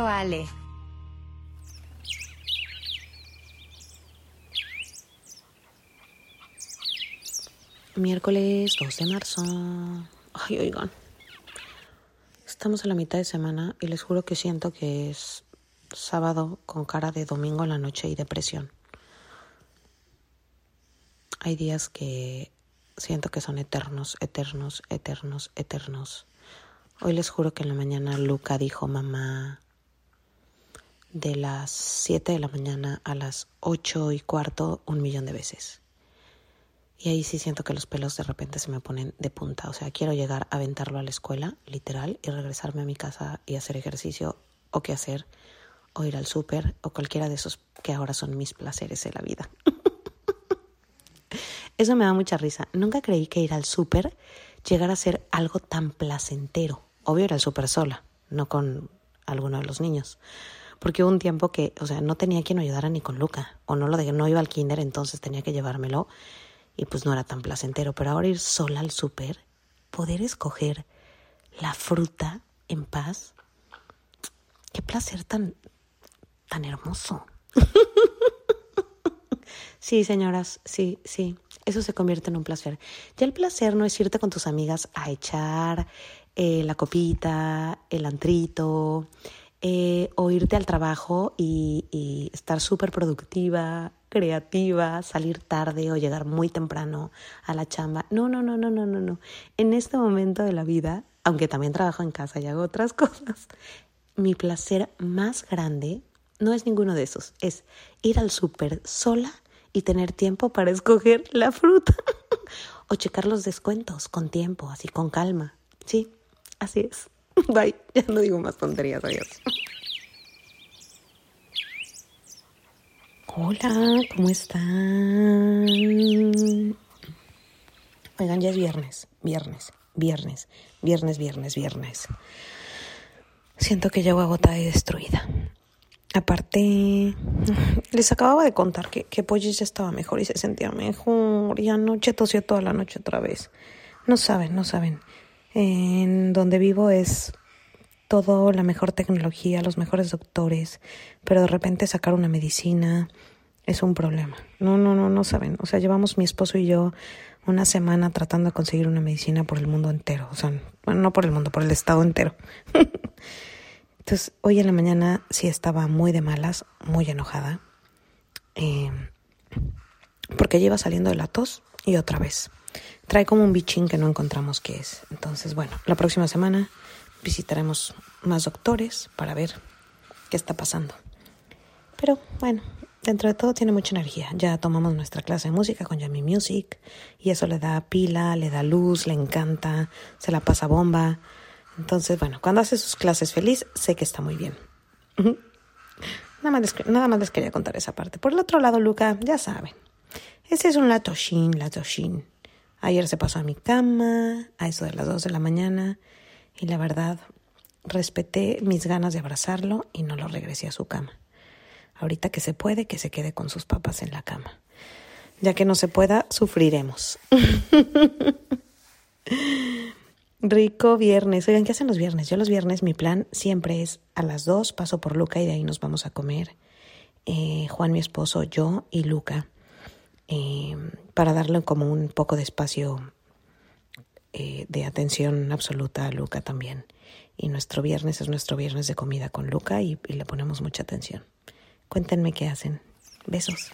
Ale. Miércoles 2 de marzo. Ay, oigan. Estamos en la mitad de semana y les juro que siento que es sábado con cara de domingo en la noche y depresión. Hay días que siento que son eternos, eternos, eternos, eternos. Hoy les juro que en la mañana Luca dijo mamá de las 7 de la mañana a las 8 y cuarto un millón de veces. Y ahí sí siento que los pelos de repente se me ponen de punta. O sea, quiero llegar a aventarlo a la escuela, literal, y regresarme a mi casa y hacer ejercicio o qué hacer, o ir al súper, o cualquiera de esos que ahora son mis placeres de la vida. Eso me da mucha risa. Nunca creí que ir al súper llegara a ser algo tan placentero. Obvio ir al súper sola, no con alguno de los niños. Porque hubo un tiempo que, o sea, no tenía quien ayudara ni con Luca. O no lo de no iba al kinder, entonces tenía que llevármelo y pues no era tan placentero. Pero ahora ir sola al súper, poder escoger la fruta en paz, qué placer tan, tan hermoso. sí, señoras, sí, sí, eso se convierte en un placer. Ya el placer no es irte con tus amigas a echar eh, la copita, el antrito, eh, o irte al trabajo y, estar súper productiva, creativa, salir tarde o llegar muy temprano a la chamba. No, no, no, no, no, no, no. En este momento de la vida, aunque también trabajo en casa y hago otras cosas, mi placer más grande no es ninguno de esos, es ir al súper sola y tener tiempo para escoger la fruta o checar los descuentos con tiempo, así con calma. Sí, así es. Bye, ya no digo más tonterías, adiós. Hola, ¿cómo están? Oigan, ya es viernes, viernes, viernes, viernes, viernes, viernes. Siento que llego agotada y destruida. Aparte, les acababa de contar que, que Polly ya estaba mejor y se sentía mejor. Y anoche tosió toda la noche otra vez. No saben, no saben. En donde vivo es todo, la mejor tecnología, los mejores doctores, pero de repente sacar una medicina es un problema. No, no, no, no saben. O sea, llevamos mi esposo y yo una semana tratando de conseguir una medicina por el mundo entero. O sea, bueno, no por el mundo, por el estado entero. Entonces, hoy en la mañana sí estaba muy de malas, muy enojada, eh, porque lleva saliendo de la tos y otra vez. Trae como un bichín que no encontramos qué es. Entonces, bueno, la próxima semana visitaremos más doctores para ver qué está pasando. Pero bueno, dentro de todo tiene mucha energía. Ya tomamos nuestra clase de música con Yami Music y eso le da pila, le da luz, le encanta, se la pasa bomba. Entonces, bueno, cuando hace sus clases feliz, sé que está muy bien. nada, más les, nada más les quería contar esa parte. Por el otro lado, Luca, ya saben, ese es un latoshin, latoshin. Ayer se pasó a mi cama, a eso de las 2 de la mañana, y la verdad, respeté mis ganas de abrazarlo y no lo regresé a su cama. Ahorita que se puede, que se quede con sus papás en la cama. Ya que no se pueda, sufriremos. Rico viernes. Oigan, ¿qué hacen los viernes? Yo los viernes mi plan siempre es a las dos paso por Luca y de ahí nos vamos a comer. Eh, Juan, mi esposo, yo y Luca. Eh, para darle como un poco de espacio eh, de atención absoluta a Luca también. Y nuestro viernes es nuestro viernes de comida con Luca y, le ponemos mucha atención. Cuéntenme qué hacen. Besos.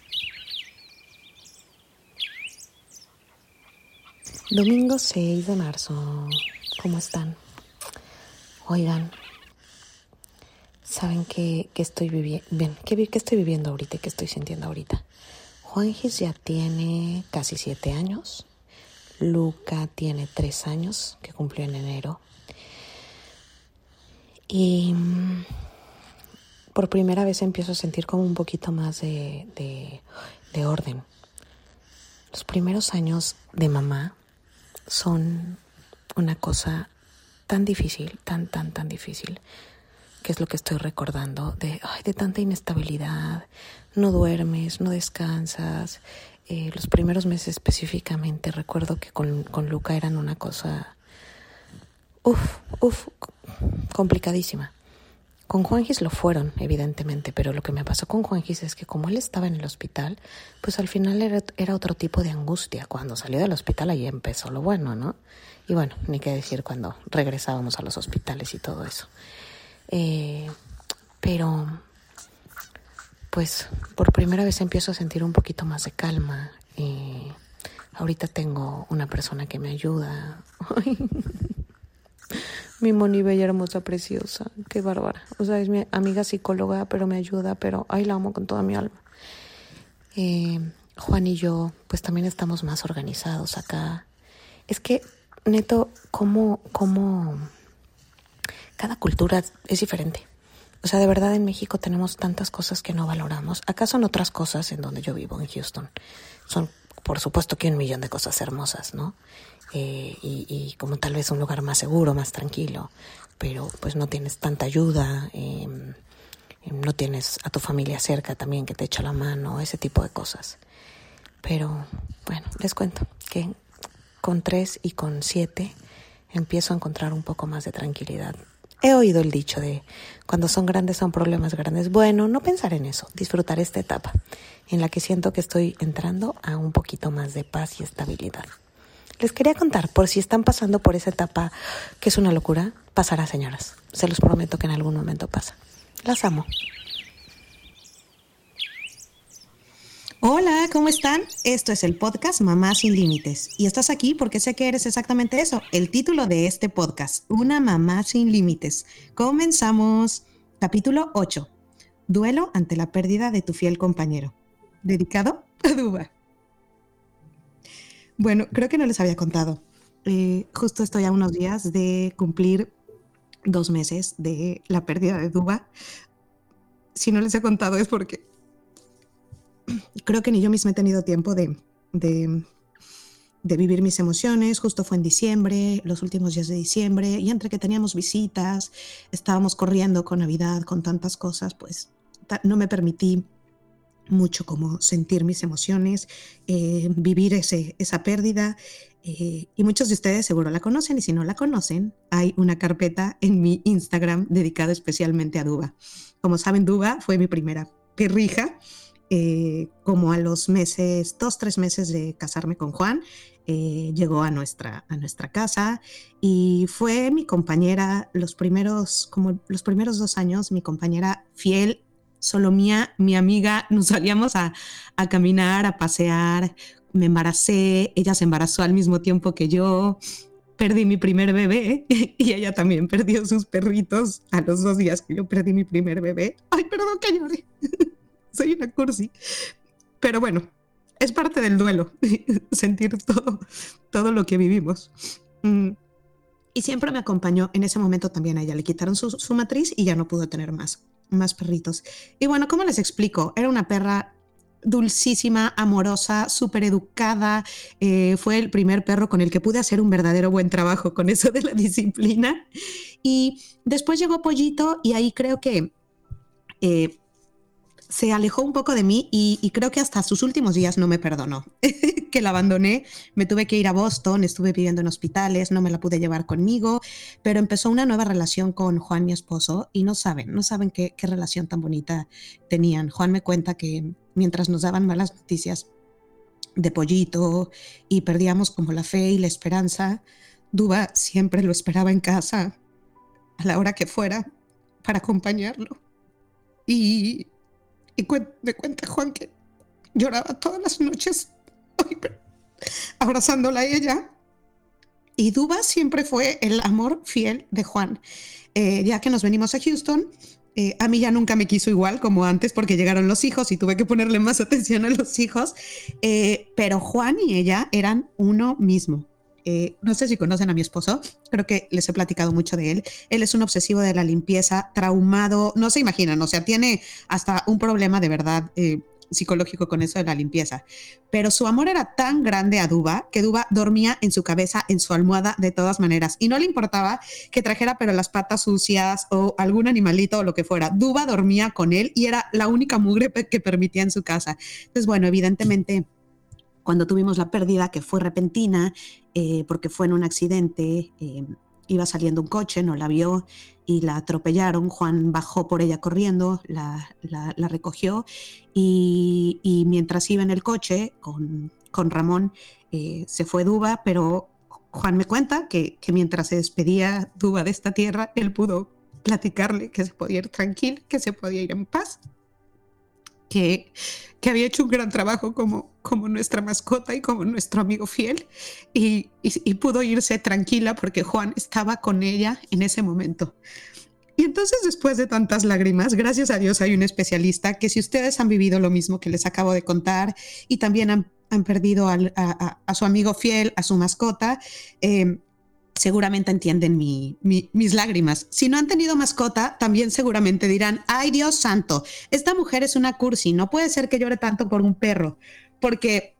Domingo 6 de marzo. ¿Cómo están? Oigan, ¿saben qué, estoy viviendo? Bien, ¿qué, ¿qué estoy viviendo ahorita qué estoy sintiendo ahorita? Juanjis ya tiene casi siete años. Luca tiene tres años, que cumplió en enero. Y mm, por primera vez empiezo a sentir como un poquito más de, de, de orden. Los primeros años de mamá son una cosa tan difícil, tan, tan, tan difícil, que es lo que estoy recordando, de, ay, de tanta inestabilidad, no duermes, no descansas. Eh, los primeros meses específicamente recuerdo que con, con Luca eran una cosa, uff, uff, complicadísima Con Juanjis lo fueron, evidentemente, pero lo que me pasó con Juanjis es que como él estaba en el hospital, pues al final era, era otro tipo de angustia. Cuando salió del hospital ahí empezó lo bueno, ¿no? Y bueno, ni qué decir cuando regresábamos a los hospitales y todo eso. Eh, pero, pues por primera vez empiezo a sentir un poquito más de calma. Eh, ahorita tengo una persona que me ayuda. mi Moni bella, hermosa, preciosa. Qué bárbara. O sea, es mi amiga psicóloga, pero me ayuda, pero ay, la amo con toda mi alma. Eh, Juan y yo, pues también estamos más organizados acá. Es que, neto, como, como cada cultura es diferente. O sea, de verdad en México tenemos tantas cosas que no valoramos. Acá son otras cosas en donde yo vivo, en Houston. Son, por supuesto, que un millón de cosas hermosas, ¿no? Eh, y, como tal vez un lugar más seguro, más tranquilo, pero pues no tienes tanta ayuda, em, em, no tienes a tu familia cerca también que te echa la mano, ese tipo de cosas. Pero bueno, les cuento que con tres y con siete empiezo a encontrar un poco más de tranquilidad. He oído el dicho de cuando son grandes son problemas grandes. Bueno, no pensar en eso, disfrutar esta etapa en la que siento que estoy entrando a un poquito más de paz y estabilidad. Les quería contar, por si están pasando por esa etapa que es una locura, pasará, señoras. Se los prometo que en algún momento pasa. Las amo. Hola, ¿cómo están? Esto es el podcast Mamá sin Límites. Y estás aquí porque sé que eres exactamente eso, el título de este podcast, Una Mamá sin Límites. Comenzamos. Capítulo 8. Duelo ante la pérdida de tu fiel compañero. Dedicado a Duba. Bueno, creo que no les había contado. Eh, justo estoy a unos días de cumplir dos meses de la pérdida de Duba. Si no les he contado es porque creo que ni yo misma he tenido tiempo de, de, de, vivir mis emociones. Justo fue en diciembre, los últimos días de diciembre, y entre que teníamos visitas, estábamos corriendo con Navidad, con tantas cosas, pues no me permití mucho como sentir mis emociones, eh, vivir ese, esa pérdida. Eh, y muchos de ustedes seguro la conocen y si no la conocen, hay una carpeta en mi Instagram dedicada especialmente a Duba. Como saben, Duba fue mi primera perrija. Eh, como a los meses, dos, tres meses de casarme con Juan, llegó a nuestra, a nuestra casa y fue mi compañera los primeros, como los primeros dos años, mi compañera fiel solo mía, mi amiga, nos salíamos a, caminar, a pasear, me embaracé, ella se embarazó al mismo tiempo que yo, perdí mi primer bebé y ella también perdió sus perritos a los dos días que yo perdí mi primer bebé. Ay, perdón que llore, soy una cursi. Pero bueno, es parte del duelo, sentir todo, todo lo que vivimos. Mm, y siempre me acompañó, en ese momento también a ella le quitaron su, su matriz y ya no pudo tener más más perritos. Y bueno, ¿cómo les explico? Era una perra dulcísima, amorosa, súper educada. Eh, fue el primer perro con el que pude hacer un verdadero buen trabajo con eso de la disciplina. Y después llegó Pollito y ahí creo que eh, se alejó un poco de mí y, creo que hasta sus últimos días no me perdonó. que la abandoné, me tuve que ir a Boston, estuve viviendo en hospitales, no me la pude llevar conmigo, pero empezó una nueva relación con Juan, mi esposo, y no saben, no saben qué, qué relación tan bonita tenían. Juan me cuenta que mientras nos daban malas noticias de pollito y perdíamos como la fe y la esperanza, Duba siempre lo esperaba en casa a la hora que fuera para acompañarlo. Y y me cuenta Juan que lloraba todas las noches abrazándola a ella. Y Duba siempre fue el amor fiel de Juan. Eh, ya que nos venimos a Houston, eh, a mí ya nunca me quiso igual como antes porque llegaron los hijos y tuve que ponerle más atención a los hijos, eh, pero Juan y ella eran uno mismo. Eh, no sé si conocen a mi esposo, creo que les he platicado mucho de él. Él es un obsesivo de la limpieza, traumado, no se imaginan, o sea, tiene hasta un problema de verdad eh, psicológico con eso de la limpieza. Pero su amor era tan grande a Duba que Duba dormía en su cabeza, en su almohada, de todas maneras. Y no le importaba que trajera pero las patas sucias o algún animalito o lo que fuera. Duba dormía con él y era la única mugre que permitía en su casa. Entonces, bueno, evidentemente cuando tuvimos la pérdida, que fue repentina, eh, porque fue en un accidente, eh, iba saliendo un coche, no la vio y la atropellaron. Juan bajó por ella corriendo, la, recogió y, mientras iba en el coche con, con Ramón eh, se fue Duba, pero Juan me cuenta que, que mientras se despedía Duba de esta tierra, él pudo platicarle que se podía ir tranquilo, que se podía ir en paz que, había hecho un gran trabajo como, nuestra mascota y como nuestro amigo fiel, y, pudo irse tranquila porque Juan estaba con ella en ese momento. Y entonces, después de tantas lágrimas, gracias a Dios hay un especialista que si ustedes han vivido lo mismo que les acabo de contar y también han, han perdido a, a, su amigo fiel, a su mascota, eh, seguramente entienden mis lágrimas. Si no han tenido mascota, también seguramente dirán, ay Dios santo, esta mujer es una cursi, no puede ser que llore tanto por un perro, porque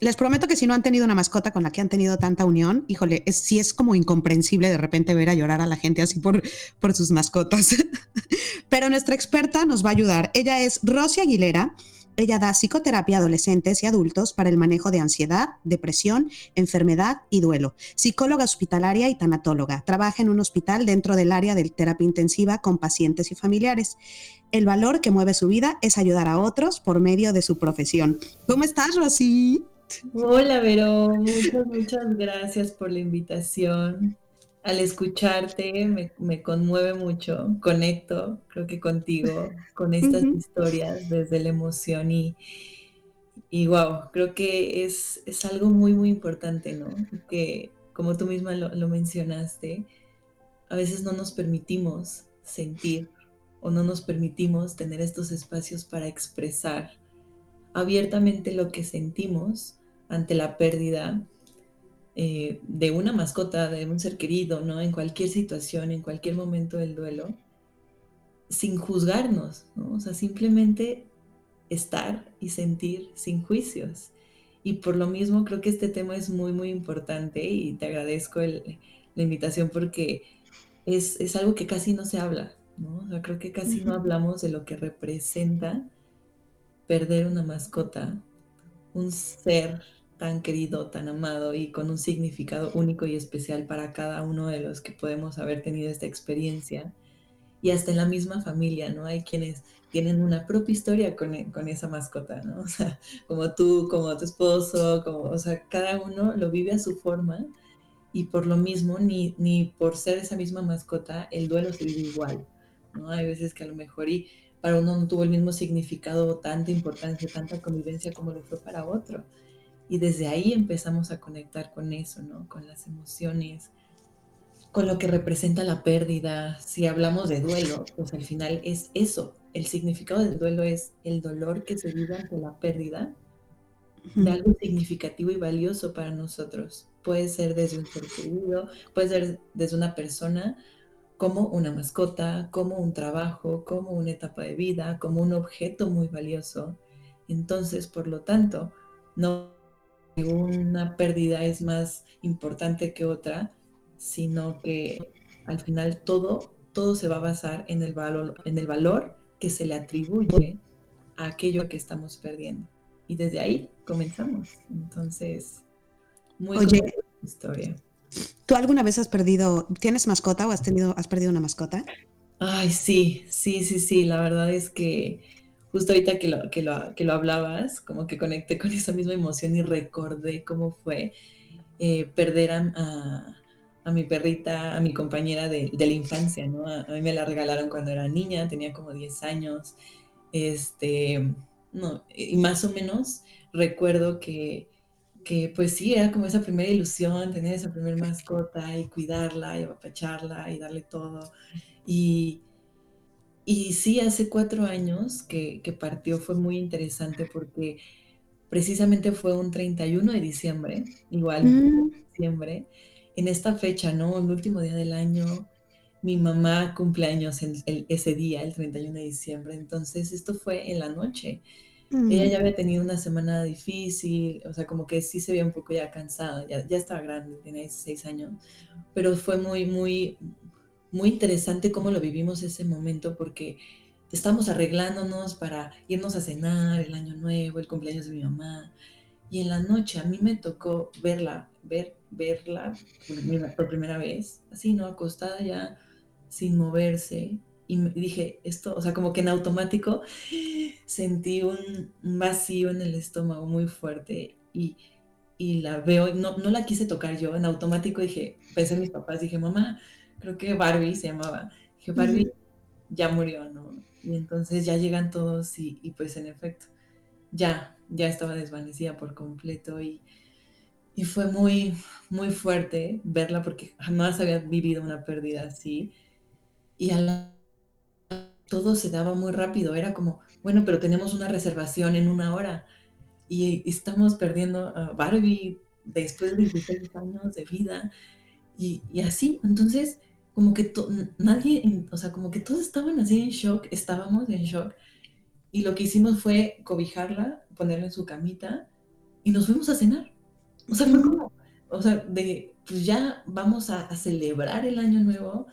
les prometo que si no han tenido una mascota con la que han tenido tanta unión, híjole, es, sí es como incomprensible de repente ver a llorar a la gente así por, por sus mascotas. Pero nuestra experta nos va a ayudar. Ella es Rosy Aguilera. Ella da psicoterapia a adolescentes y adultos para el manejo de ansiedad, depresión, enfermedad y duelo. Psicóloga hospitalaria y tanatóloga. Trabaja en un hospital dentro del área de terapia intensiva con pacientes y familiares. El valor que mueve su vida es ayudar a otros por medio de su profesión. ¿Cómo estás, Rosy? Hola, Vero. Muchas, muchas gracias por la invitación al escucharte me, conmueve mucho, conecto, creo que contigo, con estas historias desde la emoción y, y wow, creo que es, es, algo muy, muy importante, ¿no? Que como tú misma lo, lo mencionaste, a veces no nos permitimos sentir o no nos permitimos tener estos espacios para expresar abiertamente lo que sentimos ante la pérdida eh, de una mascota, de un ser querido, ¿no? En cualquier situación, en cualquier momento del duelo, sin juzgarnos, ¿no? O sea, simplemente estar y sentir sin juicios. Y por lo mismo creo que este tema es muy, muy importante y te agradezco la invitación porque es, es, algo que casi no se habla, ¿no? O sea, creo que casi no hablamos de lo que representa perder una mascota, un ser tan querido, tan amado y con un significado único y especial para cada uno de los que podemos haber tenido esta experiencia. Y hasta en la misma familia, ¿no? Hay quienes tienen una propia historia con, e, con esa mascota, ¿no? O sea, como tú, como tu esposo, como, o sea, cada uno lo vive a su forma y por lo mismo, ni, ni por ser esa misma mascota, el duelo se vive igual, ¿no? Hay veces que a lo mejor y para uno no tuvo el mismo significado, tanta importancia, tanta convivencia como lo fue para otro. Y desde ahí empezamos a conectar con eso, ¿no? Con las emociones, con lo que representa la pérdida. Si hablamos de duelo, pues al final es eso. El significado del duelo es el dolor que se vive ante la pérdida de algo significativo y valioso para nosotros. Puede ser desde un ser querido, puede ser desde una persona, como una mascota, como un trabajo, como una etapa de vida, como un objeto muy valioso. Entonces, por lo tanto, no una pérdida es más importante que otra, sino que al final todo, todo se va a basar en el valor, en el valor que se le atribuye a aquello que estamos perdiendo. Y desde ahí comenzamos. Entonces, muy Oye, historia. ¿Tú alguna vez has perdido, tienes mascota o has tenido, has perdido una mascota? Ay, sí, sí, sí, sí. La verdad es que justo ahorita que lo, que lo, que lo hablabas, como que conecté con esa misma emoción y recordé cómo fue eh, perder a, mi perrita, a mi compañera de, de la infancia, ¿no? A, mí me la regalaron cuando era niña, tenía como 10 años, este, no, y más o menos recuerdo que, que pues sí, era como esa primera ilusión, tener esa primera mascota y cuidarla y apapacharla y darle todo. Y, y sí, hace cuatro años que, partió fue muy interesante porque precisamente fue un 31 de diciembre, igual, mm. diciembre, en esta fecha, ¿no? El último día del año, mi mamá cumpleaños en ese día, el 31 de diciembre, entonces esto fue en la noche. Ella ya mm. había tenido una semana difícil, o sea, como que sí se veía un poco ya cansada, ya, ya estaba grande, tenía 16 años, pero fue muy, muy, muy interesante cómo lo vivimos ese momento porque estamos arreglándonos para irnos a cenar el año nuevo, el cumpleaños de mi mamá. Y en la noche a mí me tocó verla, ver verla por primera vez, así, ¿no? Acostada ya, sin moverse. Y dije, esto, o sea, como que en automático sentí un vacío en el estómago muy fuerte y, y la veo, no, no la quise tocar yo, en automático dije, pensé en mis papás, dije, mamá, creo que Barbie se llamaba, dije, Barbie ya murió, ¿no? Y entonces ya llegan todos y, y pues en efecto, ya, ya estaba desvanecida por completo y, y fue muy, muy fuerte verla porque jamás había vivido una pérdida así. Y a todo se daba muy rápido. Era como, bueno, pero tenemos una reservación en una hora y estamos perdiendo a Barbie después de 16 años de vida y, y así. Entonces, como que nadie, o sea, como que todos estaban así en shock, estábamos en shock. Y lo que hicimos fue cobijarla, ponerla en su camita y nos fuimos a cenar. O sea, fue como, o sea, de, pues ya vamos a, celebrar el año nuevo,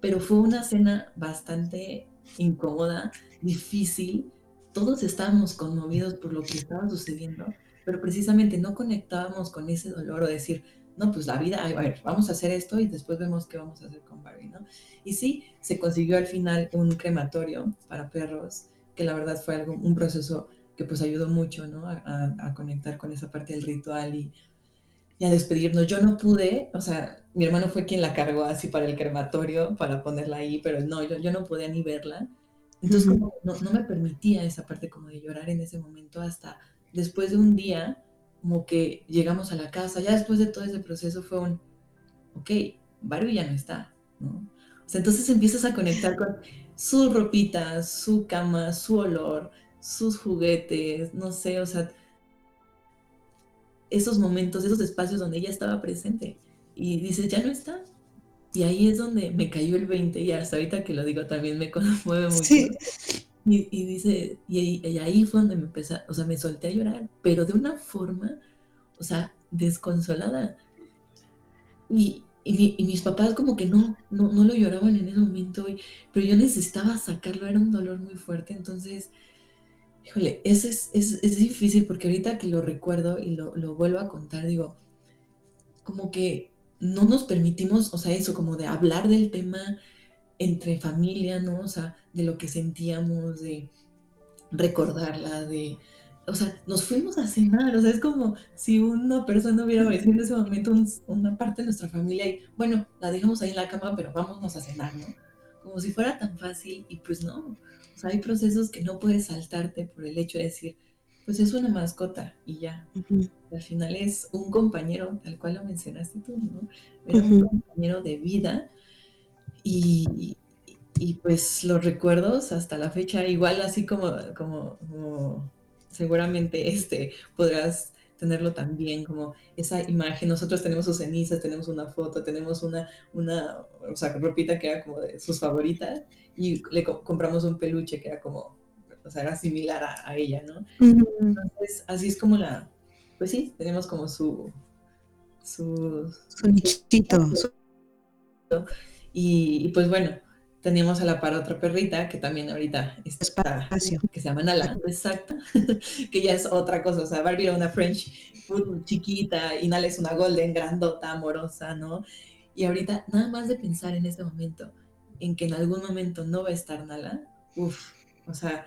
pero fue una cena bastante incómoda, difícil. Todos estábamos conmovidos por lo que estaba sucediendo, pero precisamente no conectábamos con ese dolor o decir, no, pues la vida, a ver, vamos a hacer esto y después vemos qué vamos a hacer con Barbie, ¿no? Y sí, se consiguió al final un crematorio para perros, que la verdad fue algo, un proceso que pues ayudó mucho, ¿no? A, a conectar con esa parte del ritual y, y a despedirnos. Yo no pude, o sea, mi hermano fue quien la cargó así para el crematorio, para ponerla ahí, pero no, yo, yo no podía ni verla. Entonces, como no, no, me permitía esa parte como de llorar en ese momento hasta después de un día, como que llegamos a la casa, ya después de todo ese proceso fue un, ok, Barbie ya no está, ¿no? O sea, entonces empiezas a conectar con su ropita, su cama, su olor, sus juguetes, no sé, o sea, esos momentos, esos espacios donde ella estaba presente. Y dices, ya no está. Y ahí es donde me cayó el 20 y hasta ahorita que lo digo también me conmueve mucho. Y, dice, y, ahí fue donde me empecé, o sea, me solté a llorar, pero de una forma, o sea, desconsolada. Y, y, mis papás como que no, no, no lo lloraban en ese momento, pero yo necesitaba sacarlo, era un dolor muy fuerte, entonces Híjole, eso es, es, es, difícil porque ahorita que lo recuerdo y lo, lo, vuelvo a contar, digo, como que no nos permitimos, o sea, eso, como de hablar del tema entre familia, ¿no? O sea, de lo que sentíamos, de recordarla, de, o sea, nos fuimos a cenar, o sea, es como si una persona hubiera aparecido en ese momento una parte de nuestra familia y, bueno, la dejamos ahí en la cama, pero vámonos a cenar, ¿no? Como si fuera tan fácil y pues no, hay procesos que no puedes saltarte por el hecho de decir, pues es una mascota y ya. Al final es un compañero, tal cual lo mencionaste tú, ¿no? Era un compañero de vida y, y, pues los recuerdos hasta la fecha, igual así como, como, como seguramente este, podrás tenerlo también, como esa imagen. Nosotros tenemos sus cenizas, tenemos una foto, tenemos una, una o sea, ropita que era como de sus favoritas y le compramos un peluche que era como, o sea, era similar a, ella, ¿no? Entonces, así es como la, pues sí, tenemos como su, su, su nichito. Y, y, pues bueno, teníamos a la par otra perrita que también ahorita está, que se llama Nala, exacto, que ya es otra cosa, o sea, Barbie era una French chiquita y Nala es una Golden grandota, amorosa, ¿no? Y ahorita, nada más de pensar en este momento, en que en algún momento no va a estar Nala, uff, o sea,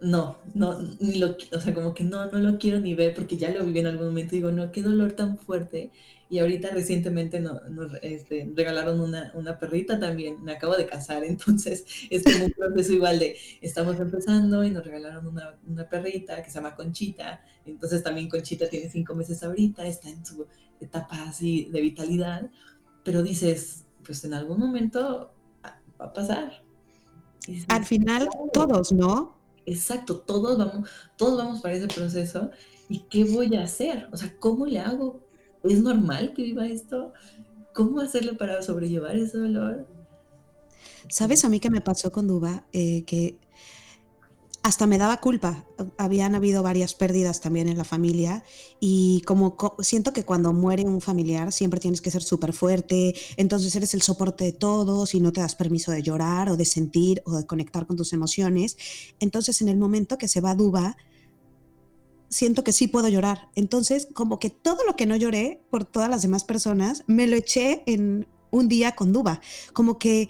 no, no, ni lo, o sea, como que no, no lo quiero ni ver porque ya lo viví en algún momento y digo, no, qué dolor tan fuerte. Y ahorita recientemente nos este, regalaron una, una, perrita también, me acabo de casar, entonces es como un proceso igual de, estamos empezando y nos regalaron una, una perrita que se llama Conchita, entonces también Conchita tiene cinco meses ahorita, está en su etapa así de vitalidad, pero dices, pues en algún momento va a pasar. Al final, todos, ¿no? Exacto, todos vamos, todos vamos para ese proceso. ¿Y qué voy a hacer? O sea, ¿cómo le hago? ¿Es normal que viva esto? ¿Cómo hacerlo para sobrellevar ese dolor? ¿Sabes a mí qué me pasó con Duba? Eh, que hasta me daba culpa. Habían habido varias pérdidas también en la familia y como siento que cuando muere un familiar siempre tienes que ser súper fuerte, entonces eres el soporte de todos y no te das permiso de llorar o de sentir o de conectar con tus emociones. Entonces en el momento que se va Duba, siento que sí puedo llorar. Entonces, como que todo lo que no lloré por todas las demás personas, me lo eché en un día con Duba. Como que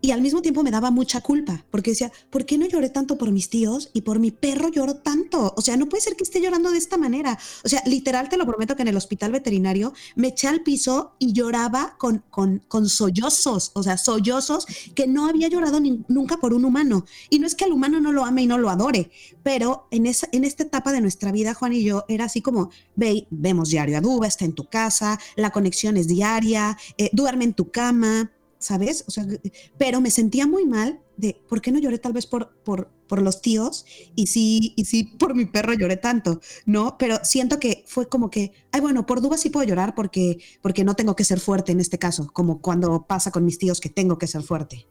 y al mismo tiempo me daba mucha culpa, porque decía, ¿por qué no lloré tanto por mis tíos y por mi perro lloro tanto? O sea, no puede ser que esté llorando de esta manera. O sea, literal, te lo prometo que en el hospital veterinario me eché al piso y lloraba con, con, con sollozos, o sea, sollozos que no había llorado nunca por un humano. Y no es que el humano no lo ame y no lo adore, pero en, esa, en esta etapa de nuestra vida, Juan y yo, era así como, ve, vemos diario a Duba, está en tu casa, la conexión es diaria, eh, duerme en tu cama ¿sabes? O sea, pero me sentía muy mal de por qué no lloré tal vez por, por, por los tíos y sí, y sí por mi perro lloré tanto, ¿no? Pero siento que fue como que, ay, bueno, por dudas sí puedo llorar porque, porque no tengo que ser fuerte en este caso, como cuando pasa con mis tíos que tengo que ser fuerte.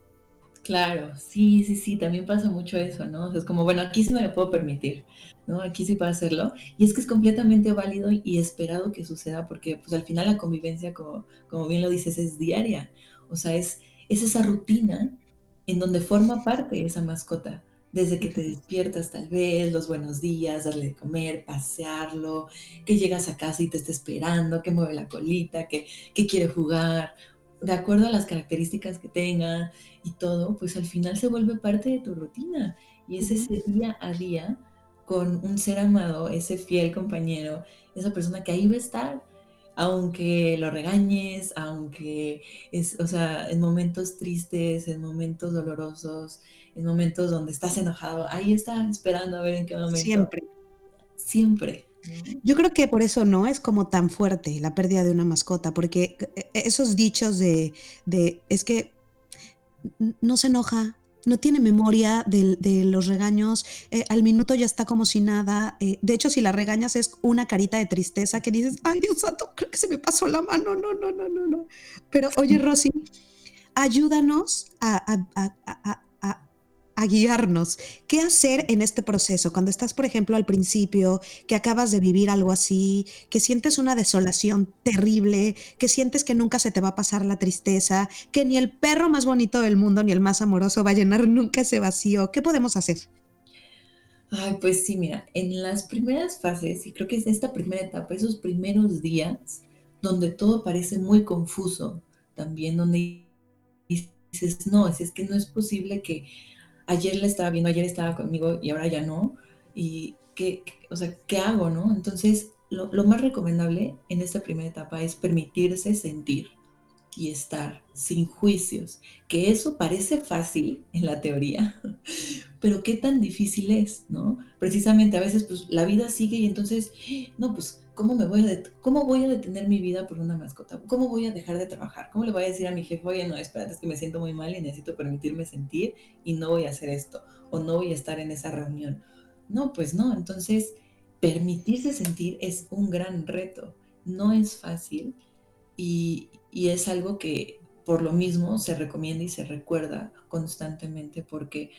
Claro, sí, sí, sí, también pasa mucho eso, ¿no? O es como, bueno, aquí sí me lo puedo permitir, ¿no? Aquí sí puedo hacerlo. Y es que es completamente válido y esperado que suceda porque, pues, al final la convivencia, como, como bien lo dices, es diaria. O sea, es, esa rutina en donde forma parte esa mascota. Desde que te despiertas tal vez, los buenos días, darle de comer, pasearlo, que llegas a casa y te está esperando, que mueve la colita, que, que quiere jugar, de acuerdo a las características que tenga y todo, pues al final se vuelve parte de tu rutina. Y es ese día a día con un ser amado, ese fiel compañero, esa persona que ahí va a estar aunque lo regañes, aunque es, o sea, en momentos tristes, en momentos dolorosos, en momentos donde estás enojado, ahí está esperando a ver en qué momento. Siempre. Siempre. Yo creo que por eso no es como tan fuerte la pérdida de una mascota, porque e, e, esos dichos de, de es que no se enoja, no tiene memoria de, los regaños, eh, al minuto ya está como si nada. Eh, de hecho, si la regañas es una carita de tristeza que dices, ay Dios santo, creo que se me pasó la mano, no, no, no, no, no. Pero oye, Rosy, ayúdanos a, a guiarnos. ¿Qué hacer en este proceso? Cuando estás, por ejemplo, al principio, que acabas de vivir algo así, que sientes una desolación terrible, que sientes que nunca se te va a pasar la tristeza, que ni el perro más bonito del mundo ni el más amoroso va a llenar nunca ese vacío. ¿Qué podemos hacer? Ay, pues sí, mira, en las primeras fases, y creo que es esta primera etapa, esos primeros días, donde todo parece muy confuso, también donde dices, no, es que no es posible que ayer la estaba viendo, ayer estaba conmigo y ahora ya no. Y qué, o sea, ¿qué hago, no? Entonces, lo, lo, más recomendable en esta primera etapa es permitirse sentir y estar sin juicios, que eso parece fácil en la teoría, pero qué tan difícil es, ¿no? Precisamente a veces pues la vida sigue y entonces, no, pues ¿cómo, me voy a ¿cómo voy a detener mi vida por una mascota? ¿Cómo voy a dejar de trabajar? ¿Cómo le voy a decir a mi jefe, oye, no, espérate, es que me siento muy mal y necesito permitirme sentir y no voy a hacer esto o no voy a estar en esa reunión? No, pues no, entonces permitirse sentir es un gran reto, no es fácil y, y es algo que por lo mismo se recomienda y se recuerda constantemente porque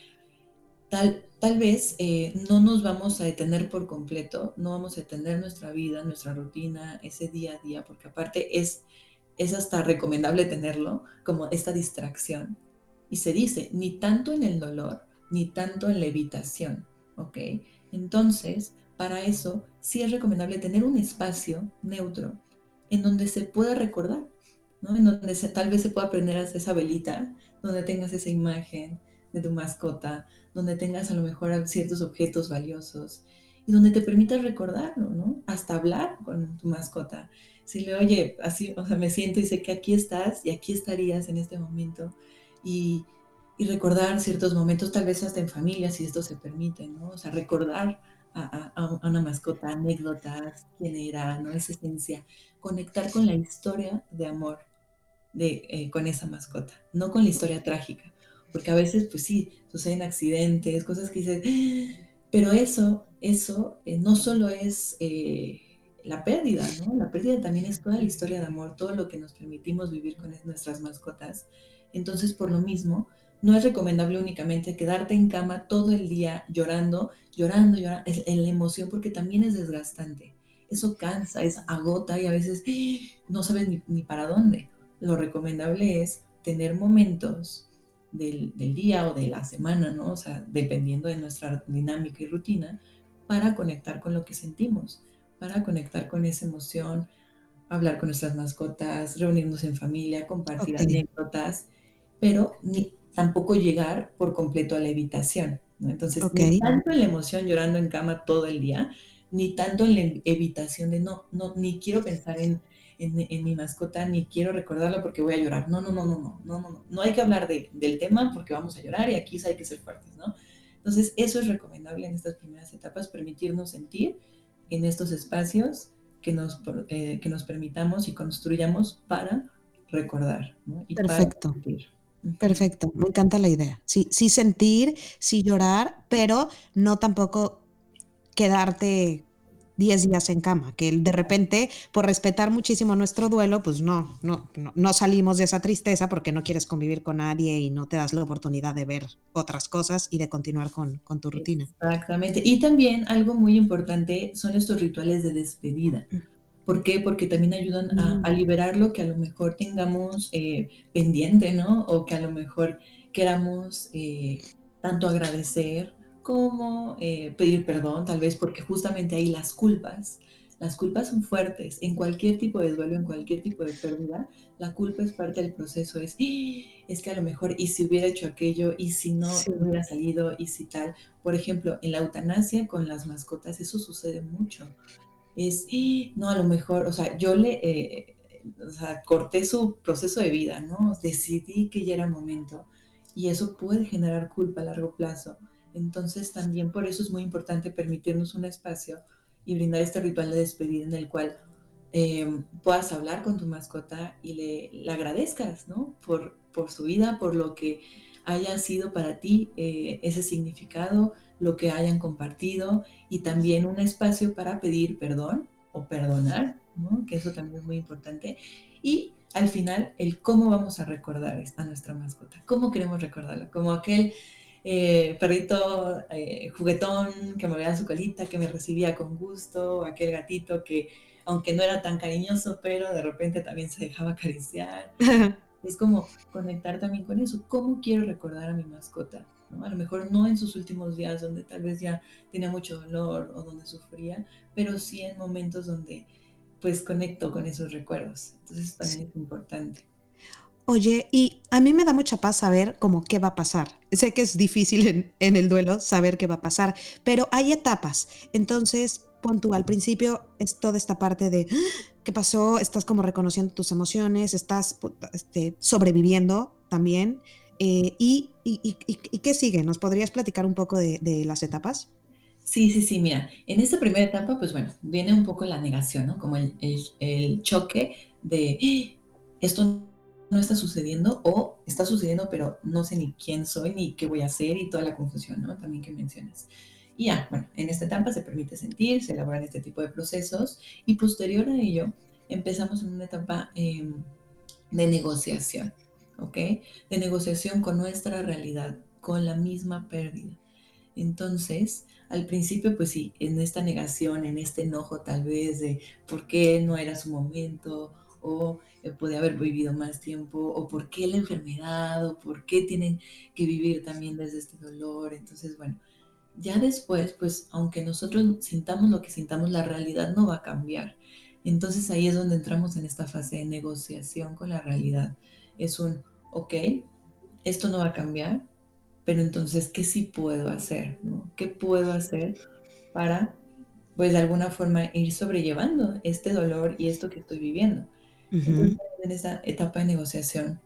tal, tal vez eh, no nos vamos a detener por completo, no vamos a detener nuestra vida, nuestra rutina, ese día a día, porque aparte es, es hasta recomendable tenerlo como esta distracción. Y se dice, ni tanto en el dolor, ni tanto en la evitación, ¿ok? Entonces, para eso sí es recomendable tener un espacio neutro en donde se pueda recordar, ¿no? En donde tal vez se pueda prender esa velita, donde tengas esa imagen de tu mascota, donde tengas a lo mejor ciertos objetos valiosos y donde te permitas recordarlo, ¿no? Hasta hablar con tu mascota. Si le oye, así, o sea, me siento y sé que aquí estás y aquí estarías en este momento y, y recordar ciertos momentos, tal vez hasta en familia, si esto se permite, ¿no? O sea, recordar a, a, una mascota, anécdotas, quién era, ¿no? Esa esencia, conectar con la historia de amor de, eh, con esa mascota, no con la historia trágica porque a veces, pues sí, suceden accidentes, cosas que dices, pero eso, eso eh, no solo es eh, la pérdida, ¿no? La pérdida también es toda la historia de amor, todo lo que nos permitimos vivir con nuestras mascotas. Entonces, por lo mismo, no es recomendable únicamente quedarte en cama todo el día llorando, llorando, llorando, en la emoción, porque también es desgastante. Eso cansa, es agota y a veces no sabes ni, ni para dónde. Lo recomendable es tener momentos del, día o de la semana, ¿no? O sea, dependiendo de nuestra dinámica y rutina, para conectar con lo que sentimos, para conectar con esa emoción, hablar con nuestras mascotas, reunirnos en familia, compartir anécdotas, pero ni, tampoco llegar por completo a la evitación. Entonces, ni tanto en la emoción llorando en cama todo el día, ni tanto en la evitación de no, no, ni quiero pensar en, en, mi mascota, ni quiero recordarlo porque voy a llorar. No, no, no, no, no, no, no, no. hay que hablar del tema porque vamos a llorar y aquí hay que ser fuertes, ¿no? Entonces, eso es recomendable en estas primeras etapas, permitirnos sentir en estos espacios que nos, eh, que nos permitamos y construyamos para recordar, ¿no? Y Perfecto. Perfecto, me encanta la idea. Sí, sí sentir, sí llorar, pero no tampoco quedarte 10 días en cama, que de repente, por respetar muchísimo nuestro duelo, pues no, no, no, salimos de esa tristeza porque no quieres convivir con nadie y no te das la oportunidad de ver otras cosas y de continuar con, con tu rutina. Exactamente. Y también algo muy importante son estos rituales de despedida. ¿Por qué? Porque también ayudan a, mm. liberar lo que a lo mejor tengamos eh, pendiente, ¿no? O que a lo mejor queramos eh, tanto agradecer como eh, pedir perdón, tal vez porque justamente ahí las culpas, las culpas son fuertes. En cualquier tipo de duelo, en cualquier tipo de pérdida, la culpa es parte del proceso. Es, es que a lo mejor, y si hubiera hecho aquello, y si no hubiera salido, y si tal. Por ejemplo, en la eutanasia con las mascotas, eso sucede mucho es, no, a lo mejor, o sea, yo le, eh, o sea, corté su proceso de vida, ¿no? Decidí que ya era momento y eso puede generar culpa a largo plazo. Entonces también por eso es muy importante permitirnos un espacio y brindar este ritual de despedida en el cual eh, puedas hablar con tu mascota y le, agradezcas, ¿no? Por, por su vida, por lo que haya sido para ti eh, ese significado, lo que hayan compartido y también un espacio para pedir perdón o perdonar, que eso también es muy importante. Y al final, el cómo vamos a recordar a nuestra mascota, cómo queremos recordarla, como aquel eh, perrito eh, juguetón que me veía su colita, que me recibía con gusto, aquel gatito que, aunque no era tan cariñoso, pero de repente también se dejaba acariciar. es como conectar también con eso, cómo quiero recordar a mi mascota. A lo mejor no en sus últimos días donde tal vez ya tenía mucho dolor o donde sufría, pero sí en momentos donde pues conecto con esos recuerdos. Entonces también es importante. Oye, y a mí me da mucha paz saber cómo qué va a pasar. Sé que es difícil en, el duelo saber qué va a pasar, pero hay etapas. Entonces, pon tú, al principio es toda esta parte de ¡Ah! qué pasó, estás como reconociendo tus emociones, estás este, sobreviviendo también. Eh, y, qué sigue? ¿Nos podrías platicar un poco de, las etapas? Sí, sí, sí, mira, en esta primera etapa, pues bueno, viene un poco la negación, ¿no? Como el, choque de ¡Ah! esto no está sucediendo o está sucediendo, pero no sé ni quién soy ni qué voy a hacer y toda la confusión, ¿no? También que mencionas. Y ya, bueno, en esta etapa se permite sentir, se elaboran este tipo de procesos y posterior a ello empezamos en una etapa em, de negociación. ¿ok? De negociación con nuestra realidad, con la misma pérdida. Entonces, al principio, pues sí, en esta negación, en este enojo tal vez de por qué no era su momento, o eh, podía haber vivido más tiempo, o por qué la enfermedad, o por qué tienen que vivir también desde este dolor. Entonces, bueno, ya después, pues aunque nosotros sintamos lo que sintamos, la realidad no va a cambiar. Entonces ahí es donde entramos en esta fase de negociación con la realidad. Es un, ok, esto no va a cambiar, pero entonces, ¿qué sí puedo hacer? ¿Qué puedo hacer para, pues de alguna forma, ir sobrellevando este dolor y esto que estoy viviendo? Entonces, en esa etapa de negociación,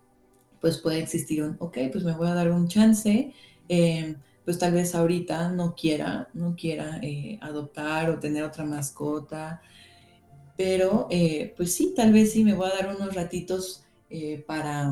pues puede existir un, ok, pues me voy a dar un chance, em, pues tal vez ahorita no quiera, no quiera eh, adoptar o tener otra mascota, pero eh, pues sí, tal vez sí me voy a dar unos ratitos eh, para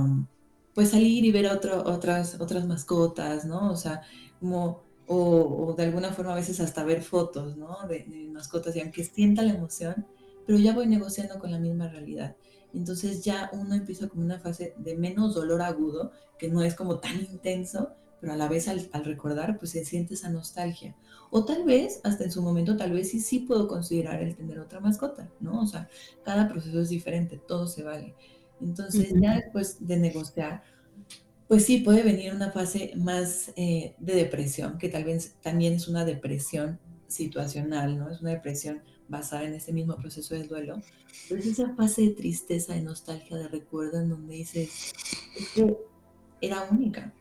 pues salir y ver otras, otras mascotas, ¿no? O sea, como, o, de alguna forma a veces hasta ver fotos, ¿no? De, mascotas, y aunque sienta la emoción, pero ya voy negociando con la misma realidad. Entonces ya uno empieza como una fase de menos dolor agudo, que no es como tan intenso, pero a la vez al, al, recordar, pues se siente esa nostalgia. O tal vez, hasta en su momento, tal vez sí, sí puedo considerar el tener otra mascota, ¿no? O sea, cada proceso es diferente, todo se vale. Entonces, ya después de negociar, pues sí, puede venir una fase más eh, de depresión, que tal vez también es una depresión situacional, ¿no? Es una depresión basada en este mismo proceso del duelo. Pero es esa fase de tristeza, de nostalgia, de recuerdo en donde dices, es que era única.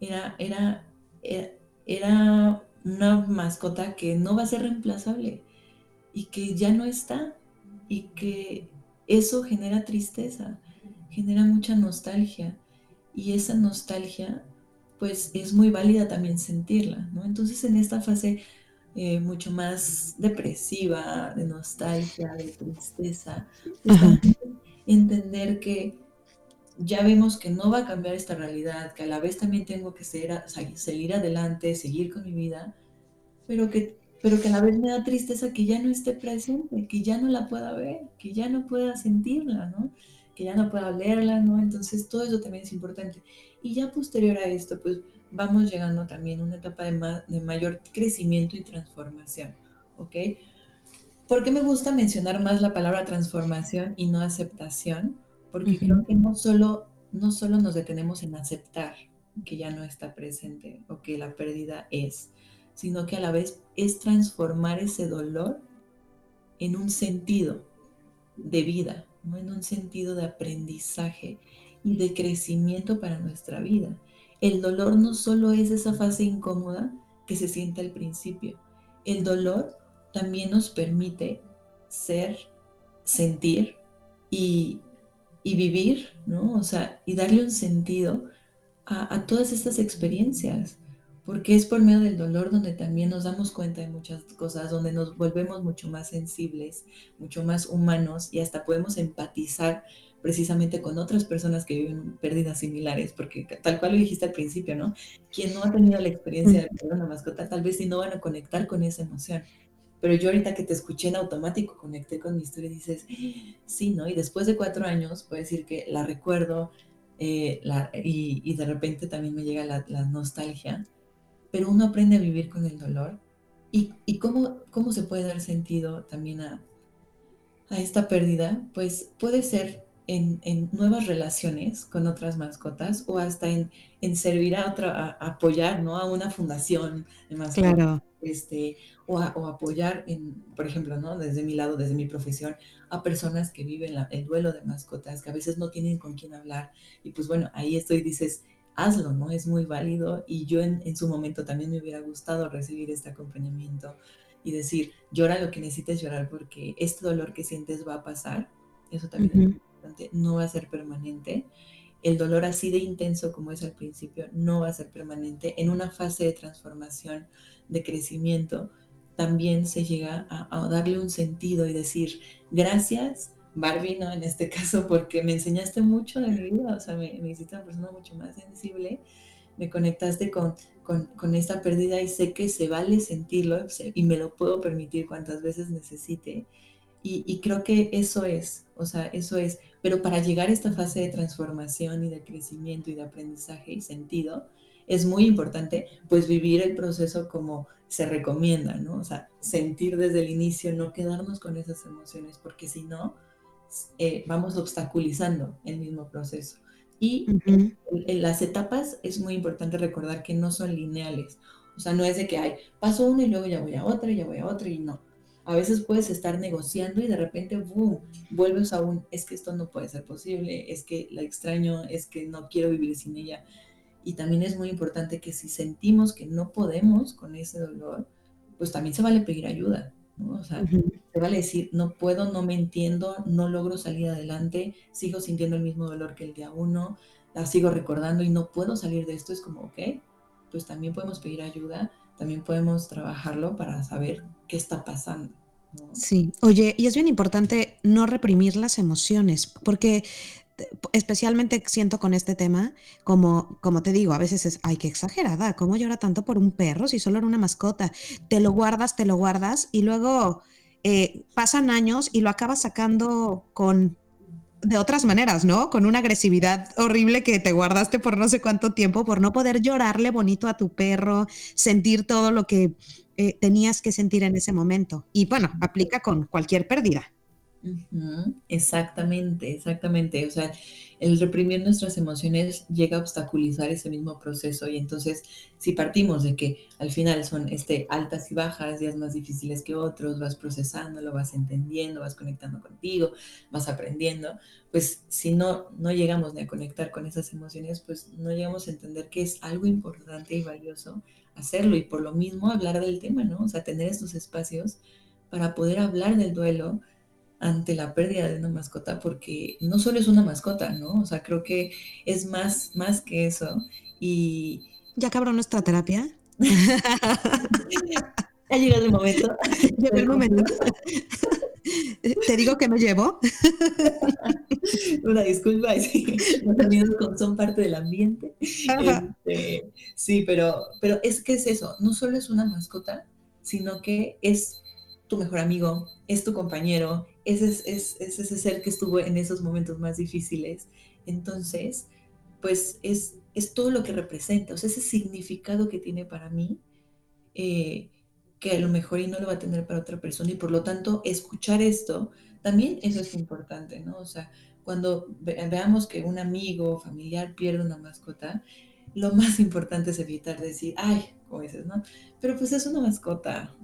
Era, era, era, era una mascota que no va a ser reemplazable y que ya no está y que eso genera tristeza, genera mucha nostalgia y esa nostalgia pues es muy válida también sentirla, ¿no? Entonces en esta fase eh, mucho más depresiva, de nostalgia, de tristeza, pues entender que ya vemos que no va a cambiar esta realidad, que a la vez también tengo que ser, salir adelante, seguir con mi vida, pero que, pero que a la vez me da tristeza que ya no esté presente, que ya no la pueda ver, que ya no pueda sentirla, ¿no? Que ya no pueda leerla, ¿no? Entonces todo eso también es importante. Y ya posterior a esto, pues vamos llegando también a una etapa de, de mayor crecimiento y transformación, ¿ok? ¿Por qué me gusta mencionar más la palabra transformación y no aceptación? Porque creo que no solo, no solo nos detenemos en aceptar que ya no está presente o que la pérdida es, sino que a la vez es transformar ese dolor en un sentido de vida, ¿no? en un sentido de aprendizaje y de crecimiento para nuestra vida. El dolor no solo es esa fase incómoda que se siente al principio, el dolor también nos permite ser, sentir y, y vivir, ¿no? O sea, y darle un sentido a, a, todas estas experiencias, porque es por medio del dolor donde también nos damos cuenta de muchas cosas, donde nos volvemos mucho más sensibles, mucho más humanos y hasta podemos empatizar precisamente con otras personas que viven pérdidas similares, porque tal cual lo dijiste al principio, ¿no? Quien no ha tenido la experiencia de perder una mascota, tal vez sí no van a conectar con esa emoción. Pero yo ahorita que te escuché en automático, conecté con mi historia y dices, sí, ¿no? Y después de cuatro años, puedo decir que la recuerdo eh, la, y, y, de repente también me llega la, la, nostalgia, pero uno aprende a vivir con el dolor y, y cómo, cómo se puede dar sentido también a, a esta pérdida, pues puede ser en, en, nuevas relaciones con otras mascotas o hasta en, en servir a otra, a, a apoyar, ¿no? A una fundación de mascotas. Claro. Este, o, a, o, apoyar, en, por ejemplo, ¿no? desde mi lado, desde mi profesión, a personas que viven la, el duelo de mascotas, que a veces no tienen con quién hablar. Y pues bueno, ahí estoy, dices, hazlo, ¿no? Es muy válido. Y yo en, en su momento también me hubiera gustado recibir este acompañamiento y decir, llora lo que necesites llorar porque este dolor que sientes va a pasar. Eso también uh -huh. No va a ser permanente. El dolor así de intenso como es al principio no va a ser permanente. En una fase de transformación, de crecimiento, también se llega a, darle un sentido y decir, gracias, Barbie, ¿no? En este caso, porque me enseñaste mucho de mi vida, o sea, me, me hiciste una persona mucho más sensible, me conectaste con, con, con, esta pérdida y sé que se vale sentirlo y me lo puedo permitir cuantas veces necesite. Y, y creo que eso es, o sea, eso es, pero para llegar a esta fase de transformación y de crecimiento y de aprendizaje y sentido, es muy importante pues vivir el proceso como se recomienda, ¿no? O sea, sentir desde el inicio, no quedarnos con esas emociones, porque si no, eh, vamos obstaculizando el mismo proceso. Y uh -huh. en, en, las etapas es muy importante recordar que no son lineales. O sea, no es de que hay, paso una y luego ya voy a otra, y ya voy a otra y no. A veces puedes estar negociando y de repente, boom, vuelves a un, es que esto no puede ser posible, es que la extraño, es que no quiero vivir sin ella. Y también es muy importante que si sentimos que no podemos con ese dolor, pues también se vale pedir ayuda, ¿no? O sea, uh -huh. se vale decir, no puedo, no me entiendo, no logro salir adelante, sigo sintiendo el mismo dolor que el día uno, la sigo recordando y no puedo salir de esto. Es como, ok, pues también podemos pedir ayuda, también podemos trabajarlo para saber qué está pasando. Sí, oye, y es bien importante no reprimir las emociones, porque especialmente siento con este tema, como, como te digo, a veces es, ay, qué exagerada, ¿cómo llora tanto por un perro si solo era una mascota? Te lo guardas, te lo guardas y luego eh, pasan años y lo acabas sacando con de otras maneras, ¿no? Con una agresividad horrible que te guardaste por no sé cuánto tiempo, por no poder llorarle bonito a tu perro, sentir todo lo que eh, tenías que sentir en ese momento. Y bueno, aplica con cualquier pérdida. Exactamente, exactamente. O sea, el reprimir nuestras emociones llega a obstaculizar ese mismo proceso y entonces si partimos de que al final son este, altas y bajas, días más difíciles que otros, vas procesando, lo vas entendiendo, vas conectando contigo, vas aprendiendo, pues si no, no llegamos ni a conectar con esas emociones, pues no llegamos a entender que es algo importante y valioso hacerlo y por lo mismo hablar del tema, ¿no? O sea, tener estos espacios para poder hablar del duelo, ante la pérdida de una mascota, porque no solo es una mascota, ¿no? O sea, creo que es más, más que eso. Y... ¿Ya acabó nuestra terapia? ha llegado el momento. Llegó el momento. Te digo que no llevo. Una disculpa, los amigos son parte del ambiente. Este, sí, pero, pero es que es eso, no solo es una mascota, sino que es tu mejor amigo, es tu compañero, es, es, es, ese ser que estuvo en esos momentos más difíciles. Entonces, pues es, es todo lo que representa, o sea, ese significado que tiene para mí, eh, que a lo mejor y no lo va a tener para otra persona, y por lo tanto, escuchar esto, también eso es importante, ¿no? O sea, cuando veamos que un amigo o familiar pierde una mascota, lo más importante es evitar decir, ay, como dices, ¿no? Pero pues es una mascota.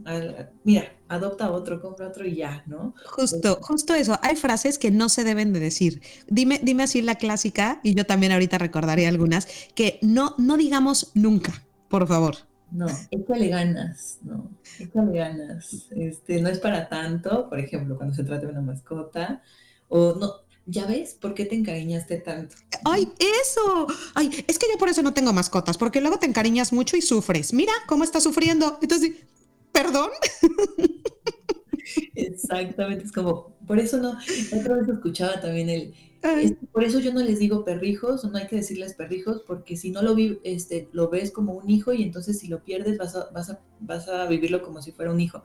Mira, adopta otro, compra otro y ya, ¿no? Justo, justo eso. Hay frases que no se deben de decir. Dime, dime así la clásica, y yo también ahorita recordaré algunas, que no, no digamos nunca, por favor. No, échale ganas, no, échale ganas. Este, no es para tanto, por ejemplo, cuando se trata de una mascota, o no, ¿Ya ves por qué te encariñaste tanto? ¡Ay, eso! ¡Ay, es que yo por eso no tengo mascotas, porque luego te encariñas mucho y sufres. Mira cómo está sufriendo. Entonces, ¿perdón? Exactamente, es como, por eso no, otra vez escuchaba también el, por eso yo no les digo perrijos, no hay que decirles perrijos, porque si no lo, vi, este, lo ves como un hijo y entonces si lo pierdes vas a, vas a, vas a vivirlo como si fuera un hijo.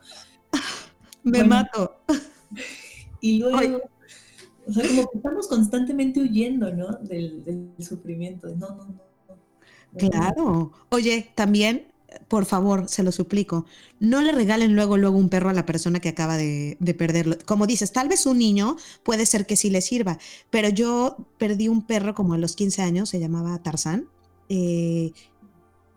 Me mato. Y luego... O sea, como que estamos constantemente huyendo, ¿no? Del, sufrimiento. No, no, no, Claro. Oye, también, por favor, se lo suplico, no le regalen luego, luego un perro a la persona que acaba de, de, perderlo. Como dices, tal vez un niño puede ser que sí le sirva, pero yo perdí un perro como a los 15 años, se llamaba Tarzán. Eh,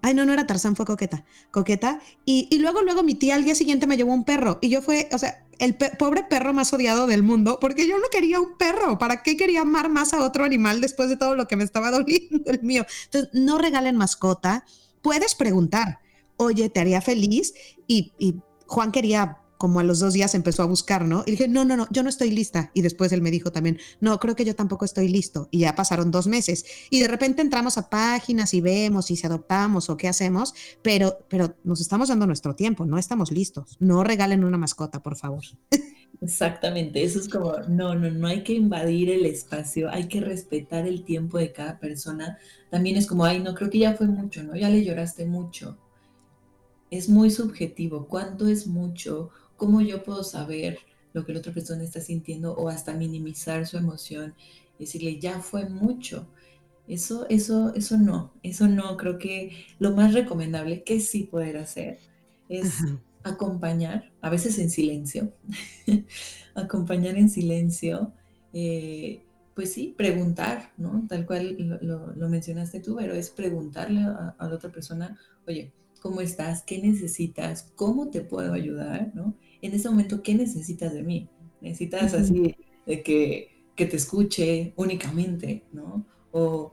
Ay, no, no era Tarzán, fue Coqueta. Coqueta. Y, y, luego, luego mi tía al día siguiente me llevó un perro. Y yo fue, o sea, el pobre perro más odiado del mundo, porque yo no quería un perro. ¿Para qué quería amar más a otro animal después de todo lo que me estaba doliendo el mío? Entonces, no regalen mascota. Puedes preguntar, oye, ¿te haría feliz? Y, y Juan quería como a los dos días empezó a buscar, ¿no? Y dije, no, no, no, yo no estoy lista. Y después él me dijo también, no, creo que yo tampoco estoy listo. Y ya pasaron dos meses. Y de repente entramos a páginas y vemos si se adoptamos o qué hacemos, pero, pero nos estamos dando nuestro tiempo, no estamos listos. No regalen una mascota, por favor. Exactamente, eso es como, no, no, no hay que invadir el espacio, hay que respetar el tiempo de cada persona. También es como, ay, no, creo que ya fue mucho, ¿no? Ya le lloraste mucho. Es muy subjetivo, ¿cuánto es mucho? ¿Cómo yo puedo saber lo que la otra persona está sintiendo o hasta minimizar su emoción? Y decirle, ya fue mucho. Eso, eso, eso no, eso no. Creo que lo más recomendable que sí poder hacer es acompañar, a veces en silencio, acompañar en silencio, eh, pues sí, preguntar, ¿no? Tal cual lo, mencionaste tú, pero es preguntarle a, a, la otra persona, oye, ¿cómo estás? ¿Qué necesitas? ¿Cómo te puedo ayudar? ¿no? en ese momento, ¿qué necesitas de mí? Necesitas así de que, te escuche únicamente, ¿no? O,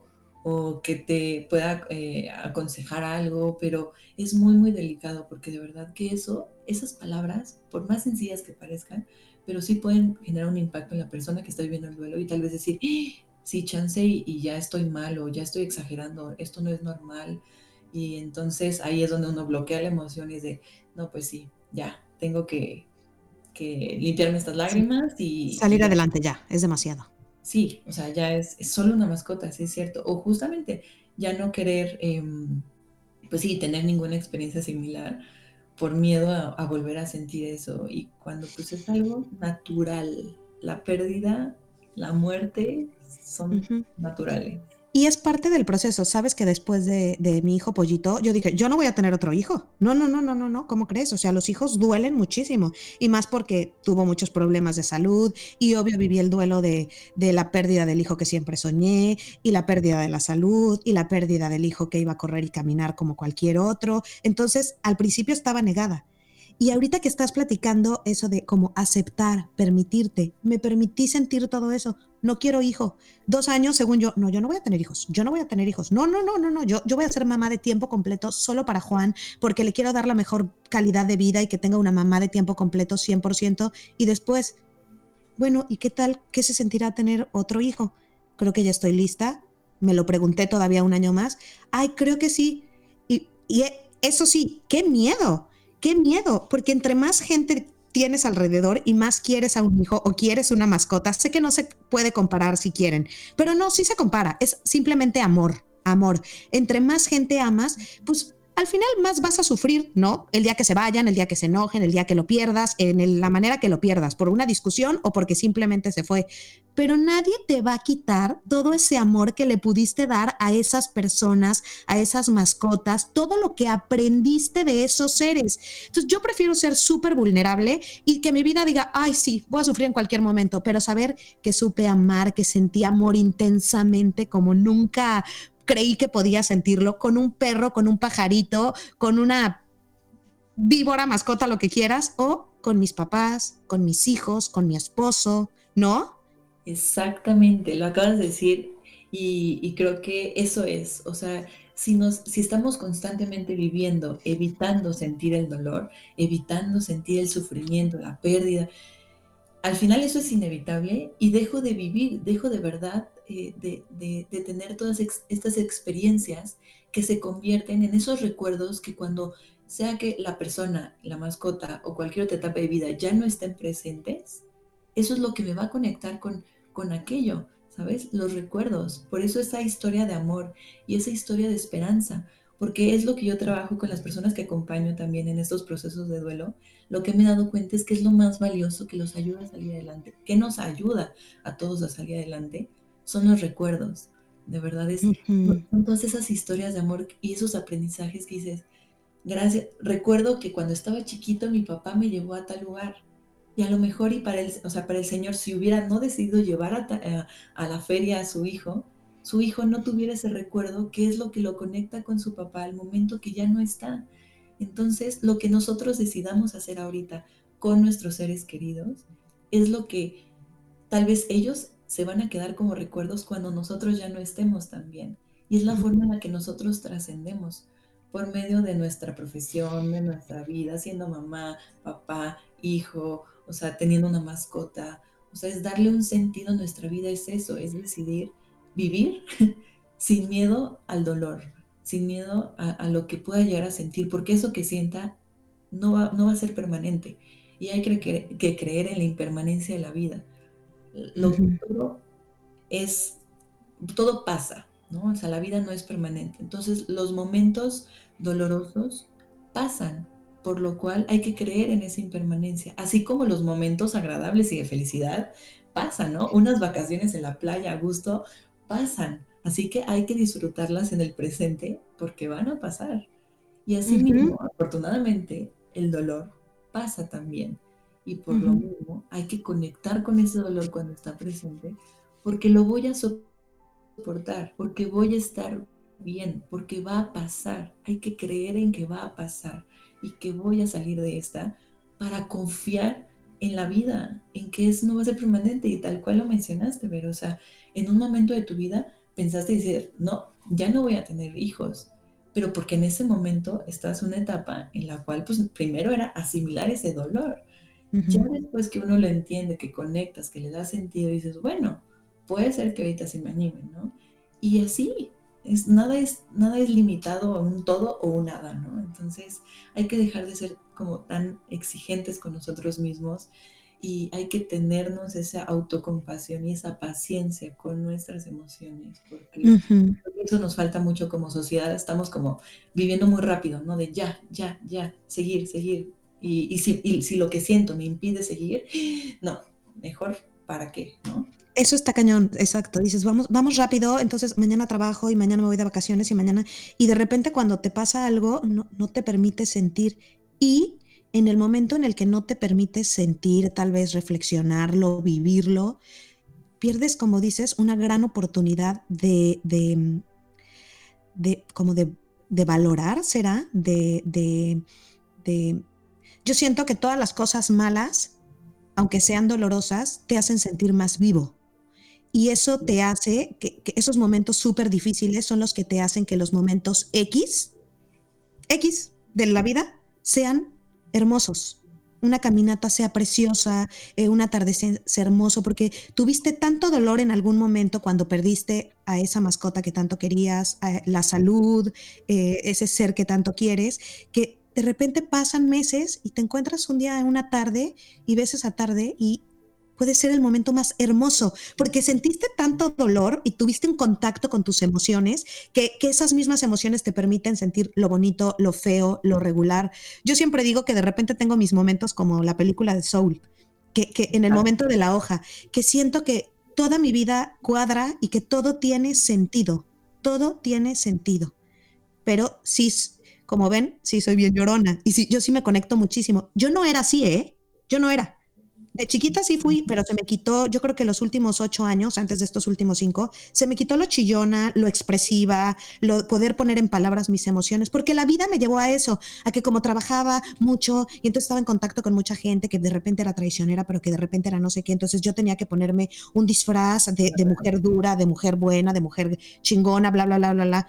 que te pueda eh, aconsejar algo, pero es muy, muy delicado porque de verdad que eso, esas palabras, por más sencillas que parezcan, pero sí pueden generar un impacto en la persona que está viviendo el duelo y tal vez decir, ¡Ah! sí, chance y, y ya estoy mal o ya estoy exagerando, esto no es normal. Y entonces ahí es donde uno bloquea la emoción y es de, no, pues sí, ya, tengo que, limpiarme estas lágrimas y... Salir adelante ya, es demasiado. Sí, o sea, ya es, solo una mascota, sí es cierto. O justamente ya no querer, em, pues sí, tener ninguna experiencia similar por miedo a, volver a sentir eso. Y cuando pues es algo natural, la pérdida, la muerte son naturales. Y es parte del proceso. Sabes que después de, mi hijo pollito, yo dije, yo no voy a tener otro hijo. No, no, no, no, no, no. ¿Cómo crees? O sea, los hijos duelen muchísimo. Y más porque tuvo muchos problemas de salud. Y obvio viví el duelo de la pérdida del hijo que siempre soñé. Y la pérdida de la salud. Y la pérdida del hijo que iba a correr y caminar como cualquier otro. Entonces, al principio estaba negada. Y ahorita que estás platicando eso de cómo aceptar, permitirte, me permití sentir todo eso. No quiero hijo. Dos años, según yo, no, yo no voy a tener hijos. Yo no voy a tener hijos. No, no, no, no, no. Yo, yo voy a ser mamá de tiempo completo solo para Juan porque le quiero dar la mejor calidad de vida y que tenga una mamá de tiempo completo 100%. Y después, bueno, ¿y qué tal? ¿Qué se sentirá tener otro hijo? Creo que ya estoy lista. Me lo pregunté todavía un año más. Ay, creo que sí. Y, y eso sí, qué miedo qué miedo, porque entre más gente tienes alrededor y más quieres a un hijo o quieres una mascota, sé que no se puede comparar si quieren, pero no, sí se compara, es simplemente amor, amor. Entre más gente amas, pues al final más vas a sufrir, ¿no? El día que se vayan, el día que se enojen, el día que lo pierdas, en la manera que lo pierdas, por una discusión o porque simplemente se fue. Pero nadie te va a quitar todo ese amor que le pudiste dar a esas personas, a esas mascotas, todo lo que aprendiste de esos seres. Entonces yo prefiero ser súper vulnerable y que mi vida diga, ay, sí, voy a sufrir en cualquier momento, pero saber que supe amar, que sentí amor intensamente como nunca creí que podía sentirlo con un perro, con un pajarito, con una víbora, mascota, lo que quieras, o con mis papás, con mis hijos, con mi esposo, ¿no? Exactamente, lo acabas de decir y, creo que eso es, o sea, si, nos, si estamos constantemente viviendo, evitando sentir el dolor, evitando sentir el sufrimiento, la pérdida, al final eso es inevitable y dejo de vivir, dejo de verdad de, tener todas estas experiencias que se convierten en esos recuerdos que cuando sea que la persona, la mascota o cualquier otra etapa de vida ya no estén presentes, eso es lo que me va a conectar con, con aquello, ¿sabes? Los recuerdos. Por eso esa historia de amor y esa historia de esperanza, porque es lo que yo trabajo con las personas que acompaño también en estos procesos de duelo. Lo que me he dado cuenta es que es lo más valioso que los ayuda a salir adelante, que nos ayuda a todos a salir adelante, son los recuerdos. De verdad, es, son todas esas historias de amor y esos aprendizajes que dices, gracias, recuerdo que cuando estaba chiquito mi papá me llevó a tal lugar. Y a lo mejor, y para el, o sea, para el Señor, si hubiera no decidido llevar a, a, la feria a su hijo, su hijo no tuviera ese recuerdo, que es lo que lo conecta con su papá al momento que ya no está. Entonces, lo que nosotros decidamos hacer ahorita con nuestros seres queridos es lo que tal vez ellos se van a quedar como recuerdos cuando nosotros ya no estemos también. Y es la forma en la que nosotros trascendemos por medio de nuestra profesión, de nuestra vida, siendo mamá, papá, hijo, o sea, teniendo una mascota. O sea, es darle un sentido a nuestra vida, es eso, es decidir vivir sin miedo al dolor, sin miedo a, lo que pueda llegar a sentir, porque eso que sienta no va, no va a ser permanente. Y hay que, que creer en la impermanencia de la vida lo futuro es, todo pasa, ¿no? O sea, la vida no es permanente. Entonces, los momentos dolorosos pasan, por lo cual hay que creer en esa impermanencia, así como los momentos agradables y de felicidad pasan, ¿no? Unas vacaciones en la playa a gusto pasan, así que hay que disfrutarlas en el presente porque van a pasar. Y así mismo, afortunadamente, el dolor pasa también. Y por lo mismo hay que conectar con ese dolor cuando está presente, porque lo voy a soportar, porque voy a estar bien, porque va a pasar. Hay que creer en que va a pasar y que voy a salir de esta para confiar en la vida, en que eso no va a ser permanente y tal cual lo mencionaste, pero o sea, en un momento de tu vida pensaste decir, no, ya no voy a tener hijos, pero porque en ese momento estás en una etapa en la cual, pues primero era asimilar ese dolor ya después que uno lo entiende, que conectas, que le da sentido, dices, bueno, puede ser que ahorita se me anime, ¿no? Y así, es, nada, es, nada es limitado a un todo o un nada, ¿no? Entonces hay que dejar de ser como tan exigentes con nosotros mismos y hay que tenernos esa autocompasión y esa paciencia con nuestras emociones, porque eso nos falta mucho como sociedad, estamos como viviendo muy rápido, ¿no? De ya, ya, ya, seguir, seguir, y, si, lo que siento me impide seguir, no, mejor para qué, ¿no? Eso está cañón, exacto. Dices, vamos, vamos rápido, entonces mañana trabajo y mañana me voy de vacaciones y mañana. Y de repente cuando te pasa algo, no, no te permite sentir. Y en el momento en el que no te permites sentir, tal vez reflexionarlo, vivirlo, pierdes, como dices, una gran oportunidad de, de, de como de, de, valorar, ¿será? De, de, de... Yo siento que todas las cosas malas, aunque sean dolorosas, te hacen sentir más vivo. Y eso te hace que, esos momentos súper difíciles son los que te hacen que los momentos X, X de la vida, sean hermosos. Una caminata sea preciosa, eh, un atardecer sea hermoso, porque tuviste tanto dolor en algún momento cuando perdiste a esa mascota que tanto querías, la salud, eh, ese ser que tanto quieres, que de repente pasan meses y te encuentras un día en una tarde y ves esa tarde y puede ser el momento más hermoso, porque sentiste tanto dolor y tuviste un contacto con tus emociones, que, que, esas mismas emociones te permiten sentir lo bonito, lo feo, lo regular. Yo siempre digo que de repente tengo mis momentos como la película de Soul, que, que en el momento de la hoja, que siento que toda mi vida cuadra y que todo tiene sentido, todo tiene sentido. Pero sí, como ven, sí soy bien llorona y sí, yo sí me conecto muchísimo. Yo no era así, ¿eh? Yo no era de chiquita sí fui, pero se me quitó, yo creo que los últimos ocho años, antes de estos últimos cinco, se me quitó lo chillona, lo expresiva, lo poder poner en palabras mis emociones, porque la vida me llevó a eso, a que como trabajaba mucho y entonces estaba en contacto con mucha gente que de repente era traicionera, pero que de repente era no sé qué, entonces yo tenía que ponerme un disfraz de, de mujer dura, de mujer buena, de mujer chingona, bla, bla, bla, bla, bla.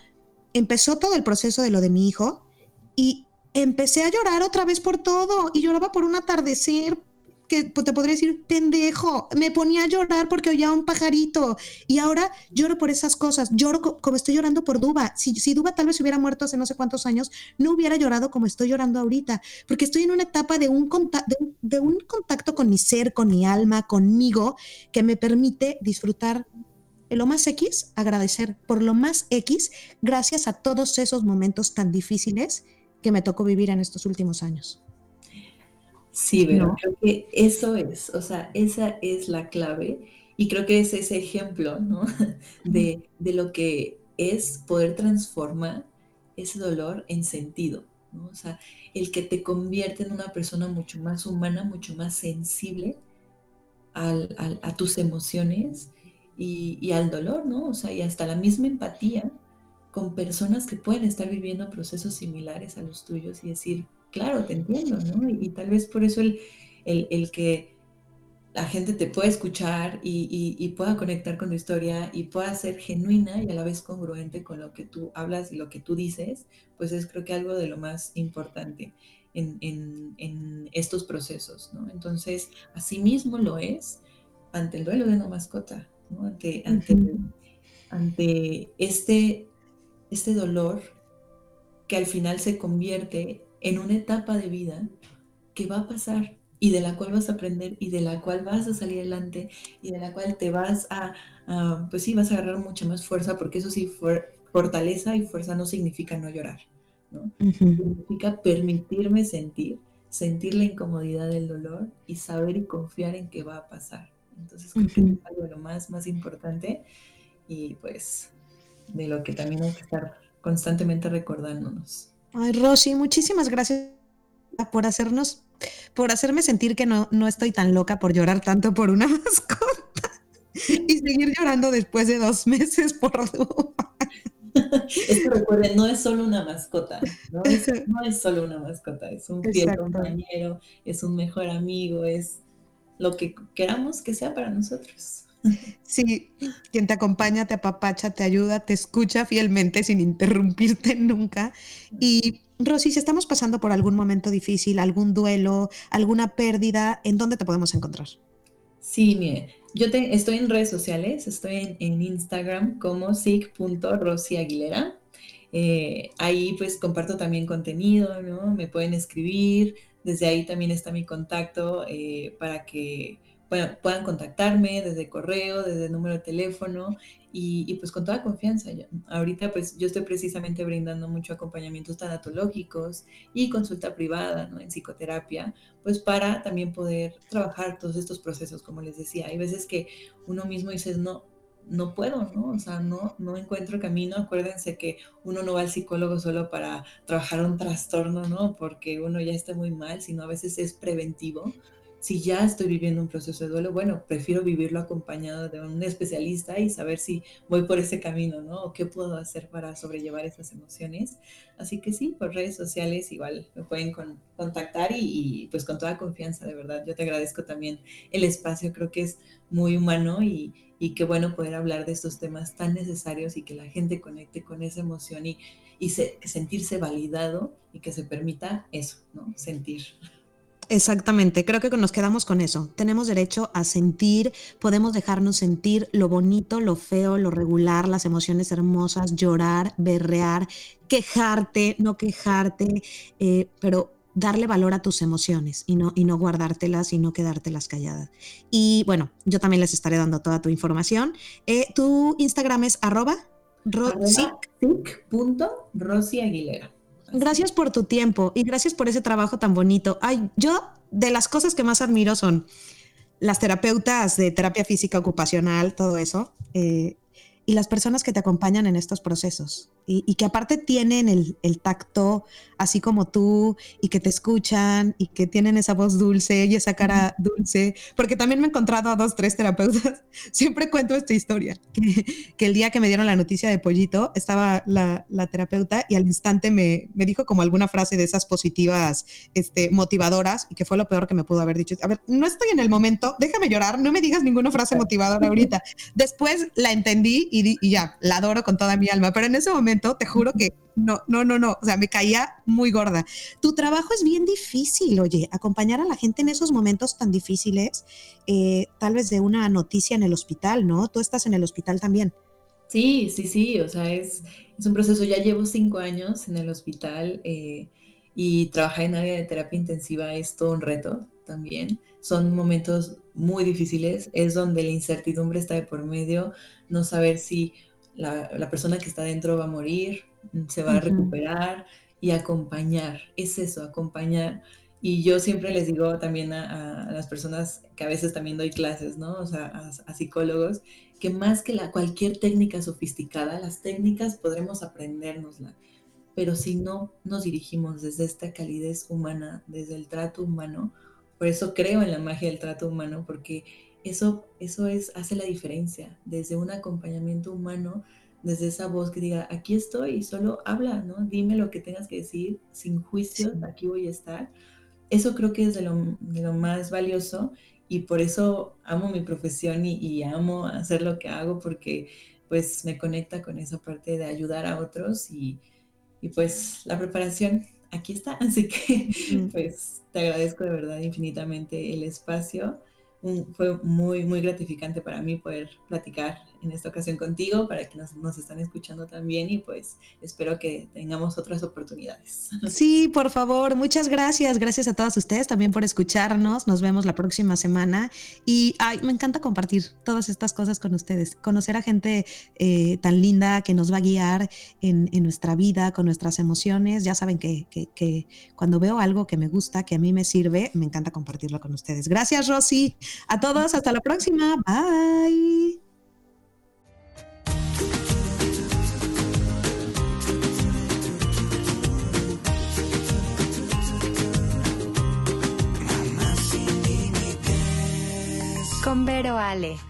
Empezó todo el proceso de lo de mi hijo y empecé a llorar otra vez por todo y lloraba por un atardecer, que pues, te podría decir, pendejo, me ponía a llorar porque oía un pajarito y ahora lloro por esas cosas, lloro como estoy llorando por Duba. Si, si Duba tal vez hubiera muerto hace no sé cuántos años, no hubiera llorado como estoy llorando ahorita, porque estoy en una etapa de un, de, un contacto con mi ser, con mi alma, conmigo, que me permite disfrutar lo más X, agradecer por lo más X, gracias a todos esos momentos tan difíciles que me tocó vivir en estos últimos años. Sí, pero creo que eso es, o sea, esa es la clave y creo que es ese ejemplo, ¿no? De, de lo que es poder transformar ese dolor en sentido, ¿no? O sea, el que te convierte en una persona mucho más humana, mucho más sensible al, al, a tus emociones y, y, al dolor, ¿no? O sea, y hasta la misma empatía con personas que pueden estar viviendo procesos similares a los tuyos y decir, claro, te entiendo, ¿no? Y, tal vez por eso el, el, que la gente te pueda escuchar y, y, pueda conectar con tu historia y pueda ser genuina y a la vez congruente con lo que tú hablas y lo que tú dices, pues es creo que algo de lo más importante en, en, en estos procesos, ¿no? Entonces, asimismo lo es ante el duelo de una mascota, ¿no? Ante, ante, ante este, este dolor que al final se convierte en una etapa de vida que va a pasar y de la cual vas a aprender y de la cual vas a salir adelante y de la cual te vas a, pues sí, vas a agarrar mucha más fuerza, porque eso sí, fortaleza y fuerza no significa no llorar, ¿no? Significa permitirme sentir, sentir la incomodidad del dolor y saber y confiar en que va a pasar. Entonces creo que es algo de lo más, más importante y pues de lo que también hay que estar constantemente recordándonos. Ay, Rosy, muchísimas gracias por hacernos, por hacerme sentir que no, no estoy tan loca por llorar tanto por una mascota y seguir llorando después de dos meses por Es que recuerden, no es solo una mascota, ¿no? Es, no es solo una mascota, es un fiel compañero, es un mejor amigo, es lo que queramos que sea para nosotros. Sí, quien te acompaña, te apapacha, te ayuda, te escucha fielmente sin interrumpirte nunca. Y Rosy, si estamos pasando por algún momento difícil, algún duelo, alguna pérdida, ¿en dónde te podemos encontrar? Sí, mire, yo estoy en redes sociales, estoy en, Instagram como sig.rosyaguilera. Eh, ahí pues comparto también contenido, ¿no? Me pueden escribir, desde ahí también está mi contacto eh, para que puedan contactarme desde correo, desde número de teléfono y, pues con toda confianza. ahorita pues yo estoy precisamente brindando mucho acompañamientos tanatológicos y consulta privada ¿no? en psicoterapia, pues para también poder trabajar todos estos procesos, como les decía. Hay veces que uno mismo dice, no, no puedo, ¿no? O sea, no, no encuentro camino. Acuérdense que uno no va al psicólogo solo para trabajar un trastorno, ¿no? Porque uno ya está muy mal, sino a veces es preventivo si ya estoy viviendo un proceso de duelo, bueno, prefiero vivirlo acompañado de un especialista y saber si voy por ese camino, ¿no? O qué puedo hacer para sobrellevar esas emociones. Así que sí, por redes sociales igual me pueden contactar y, pues con toda confianza, de verdad. Yo te agradezco también el espacio, creo que es muy humano y, y qué bueno poder hablar de estos temas tan necesarios y que la gente conecte con esa emoción y, y sentirse validado y que se permita eso, ¿no? Sentir. Exactamente, creo que nos quedamos con eso. Tenemos derecho a sentir, podemos dejarnos sentir lo bonito, lo feo, lo regular, las emociones hermosas, llorar, berrear, quejarte, no quejarte, eh, pero darle valor a tus emociones y no, y no guardártelas y no quedártelas calladas. Y bueno, yo también les estaré dando toda tu información. Eh, tu Instagram es arroba, Aguilera. Gracias por tu tiempo y gracias por ese trabajo tan bonito. Ay, yo de las cosas que más admiro son las terapeutas de terapia física ocupacional, todo eso. Eh, y las personas que te acompañan en estos procesos y, que aparte tienen el, tacto así como tú y que te escuchan y que tienen esa voz dulce y esa cara dulce, porque también me he encontrado a dos, tres terapeutas, siempre cuento esta historia, que, el día que me dieron la noticia de Pollito estaba la, terapeuta y al instante me, me, dijo como alguna frase de esas positivas este, motivadoras y que fue lo peor que me pudo haber dicho. A ver, no estoy en el momento, déjame llorar, no me digas ninguna frase motivadora ahorita. Después la entendí y y, ya, la adoro con toda mi alma, pero en ese momento te juro que no, no, no, no, o sea, me caía muy gorda. Tu trabajo es bien difícil, oye, acompañar a la gente en esos momentos tan difíciles, eh, tal vez de una noticia en el hospital, ¿no? Tú estás en el hospital también. Sí, sí, sí, o sea, es, es un proceso, ya llevo cinco años en el hospital eh, y trabajar en área de terapia intensiva es todo un reto también. Son momentos muy difíciles, es donde la incertidumbre está de por medio, no saber si la, persona que está dentro va a morir, se va a recuperar y acompañar. Es eso, acompañar. Y yo siempre les digo también a, las personas que a veces también doy clases, ¿no? O sea, a, psicólogos, que más que la, cualquier técnica sofisticada, las técnicas podremos aprendérnosla. Pero si no nos dirigimos desde esta calidez humana, desde el trato humano, por eso creo en la magia del trato humano, porque eso, eso es, hace la diferencia, desde un acompañamiento humano, desde esa voz que diga, aquí estoy, y solo habla, ¿no? Dime lo que tengas que decir, sin juicio, aquí voy a estar. Eso creo que es de lo, más valioso y por eso amo mi profesión y, amo hacer lo que hago porque pues me conecta con esa parte de ayudar a otros y, y pues la preparación aquí está, así que pues te agradezco de verdad infinitamente el espacio fue muy, muy gratificante para mí poder platicar en esta ocasión contigo, para que nos, nos, están escuchando también y pues espero que tengamos otras oportunidades. Sí, por favor, muchas gracias. Gracias a todos ustedes también por escucharnos. Nos vemos la próxima semana y ay, me encanta compartir todas estas cosas con ustedes, conocer a gente eh, tan linda que nos va a guiar en, en, nuestra vida, con nuestras emociones. Ya saben que, que, que cuando veo algo que me gusta, que a mí me sirve, me encanta compartirlo con ustedes. Gracias, Rosy. A todos, hasta la próxima. Bye. Con Ale.